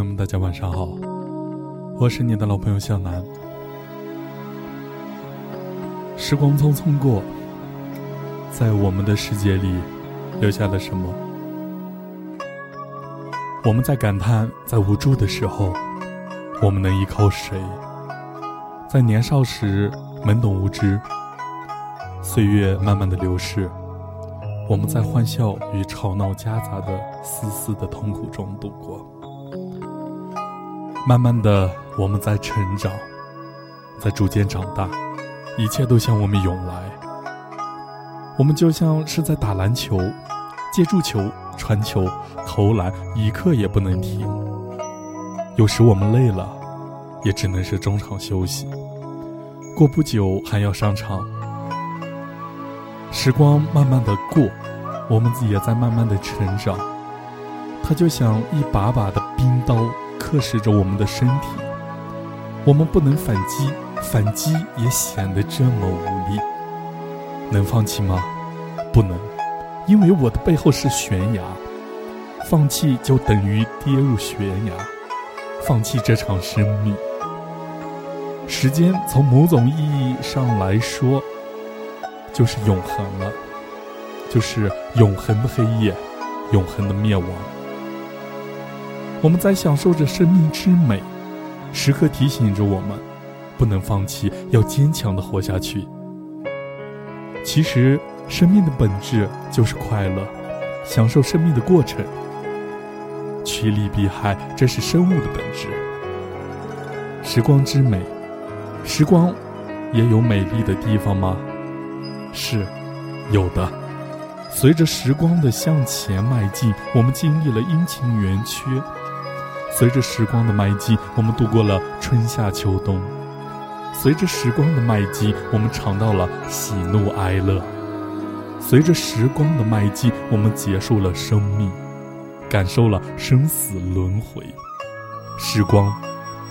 朋友们，大家晚上好，我是你的老朋友向南。时光匆匆过，在我们的世界里留下了什么？我们在感叹，在无助的时候，我们能依靠谁？在年少时懵懂无知，岁月慢慢的流逝，我们在欢笑与吵闹夹杂的丝丝的痛苦中度过。慢慢的，我们在成长，在逐渐长大，一切都向我们涌来。我们就像是在打篮球，接住球。传球、投篮，一刻也不能停。有时我们累了，也只能是中场休息。过不久还要上场。时光慢慢的过，我们也在慢慢的成长。它就像一把把的冰刀，刻蚀着我们的身体。我们不能反击，反击也显得这么无力。能放弃吗？不能。因为我的背后是悬崖，放弃就等于跌入悬崖，放弃这场生命。时间从某种意义上来说，就是永恒了，就是永恒的黑夜，永恒的灭亡。我们在享受着生命之美，时刻提醒着我们，不能放弃，要坚强的活下去。其实。生命的本质就是快乐，享受生命的过程。趋利避害，这是生物的本质。时光之美，时光也有美丽的地方吗？是，有的。随着时光的向前迈进，我们经历了阴晴圆缺；随着时光的迈进，我们度过了春夏秋冬；随着时光的迈进，我们尝到了喜怒哀乐。随着时光的迈进，我们结束了生命，感受了生死轮回。时光，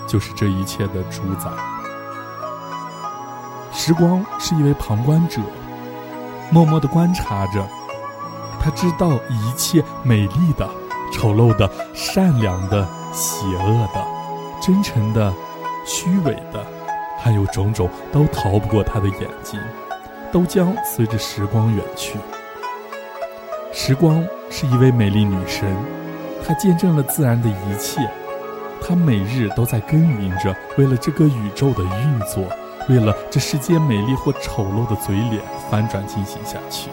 就是这一切的主宰。时光是一位旁观者，默默的观察着。他知道一切美丽的、丑陋的、善良的、邪恶的、真诚的、虚伪的，还有种种，都逃不过他的眼睛。都将随着时光远去。时光是一位美丽女神，她见证了自然的一切，她每日都在耕耘着，为了这个宇宙的运作，为了这世间美丽或丑陋的嘴脸翻转进行下去。